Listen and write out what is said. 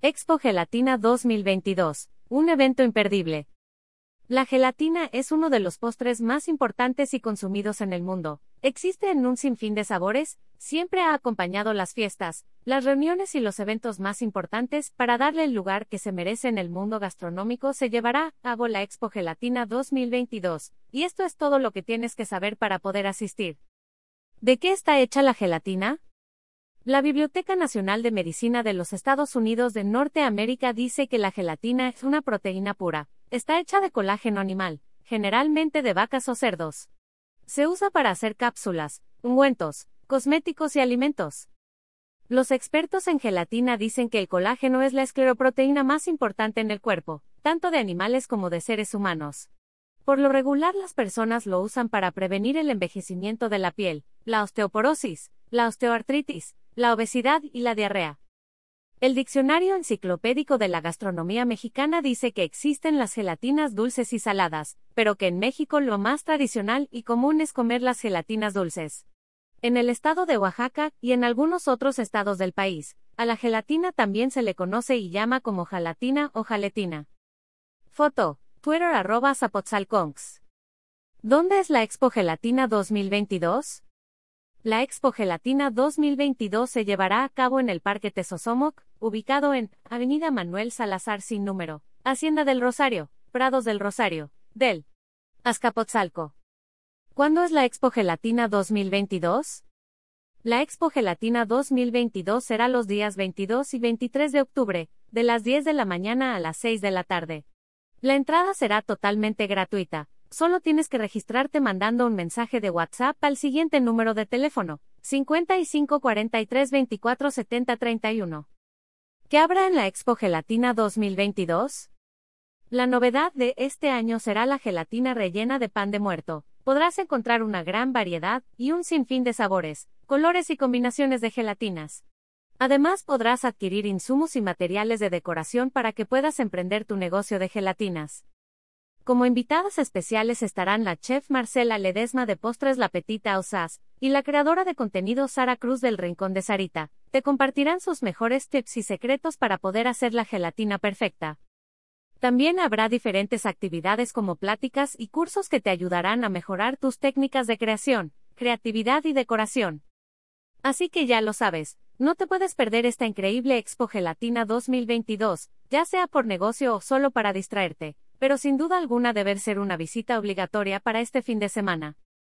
Expo Gelatina 2022, un evento imperdible. La gelatina es uno de los postres más importantes y consumidos en el mundo. Existe en un sinfín de sabores, siempre ha acompañado las fiestas, las reuniones y los eventos más importantes para darle el lugar que se merece en el mundo gastronómico se llevará a cabo la Expo Gelatina 2022, y esto es todo lo que tienes que saber para poder asistir. ¿De qué está hecha la gelatina? La Biblioteca Nacional de Medicina de los Estados Unidos de Norteamérica dice que la gelatina es una proteína pura. Está hecha de colágeno animal, generalmente de vacas o cerdos. Se usa para hacer cápsulas, ungüentos, cosméticos y alimentos. Los expertos en gelatina dicen que el colágeno es la escleroproteína más importante en el cuerpo, tanto de animales como de seres humanos. Por lo regular las personas lo usan para prevenir el envejecimiento de la piel, la osteoporosis, la osteoartritis, la obesidad y la diarrea. El Diccionario Enciclopédico de la Gastronomía Mexicana dice que existen las gelatinas dulces y saladas, pero que en México lo más tradicional y común es comer las gelatinas dulces. En el estado de Oaxaca y en algunos otros estados del país, a la gelatina también se le conoce y llama como jalatina o jaletina. Foto, Twitter arroba Zapotzalconx. ¿Dónde es la Expo Gelatina 2022? La Expo Gelatina 2022 se llevará a cabo en el Parque Tesosomoc, ubicado en Avenida Manuel Salazar sin número, Hacienda del Rosario, Prados del Rosario, del Azcapotzalco. ¿Cuándo es la Expo Gelatina 2022? La Expo Gelatina 2022 será los días 22 y 23 de octubre, de las 10 de la mañana a las 6 de la tarde. La entrada será totalmente gratuita. Solo tienes que registrarte mandando un mensaje de WhatsApp al siguiente número de teléfono, 55 43 24 70 31. ¿Qué habrá en la Expo Gelatina 2022? La novedad de este año será la gelatina rellena de pan de muerto. Podrás encontrar una gran variedad y un sinfín de sabores, colores y combinaciones de gelatinas. Además podrás adquirir insumos y materiales de decoración para que puedas emprender tu negocio de gelatinas. Como invitadas especiales estarán la chef Marcela Ledesma de Postres La Petita Osas y la creadora de contenido Sara Cruz del Rincón de Sarita. Te compartirán sus mejores tips y secretos para poder hacer la gelatina perfecta. También habrá diferentes actividades como pláticas y cursos que te ayudarán a mejorar tus técnicas de creación, creatividad y decoración. Así que ya lo sabes, no te puedes perder esta increíble Expo Gelatina 2022, ya sea por negocio o solo para distraerte pero sin duda alguna deber ser una visita obligatoria para este fin de semana.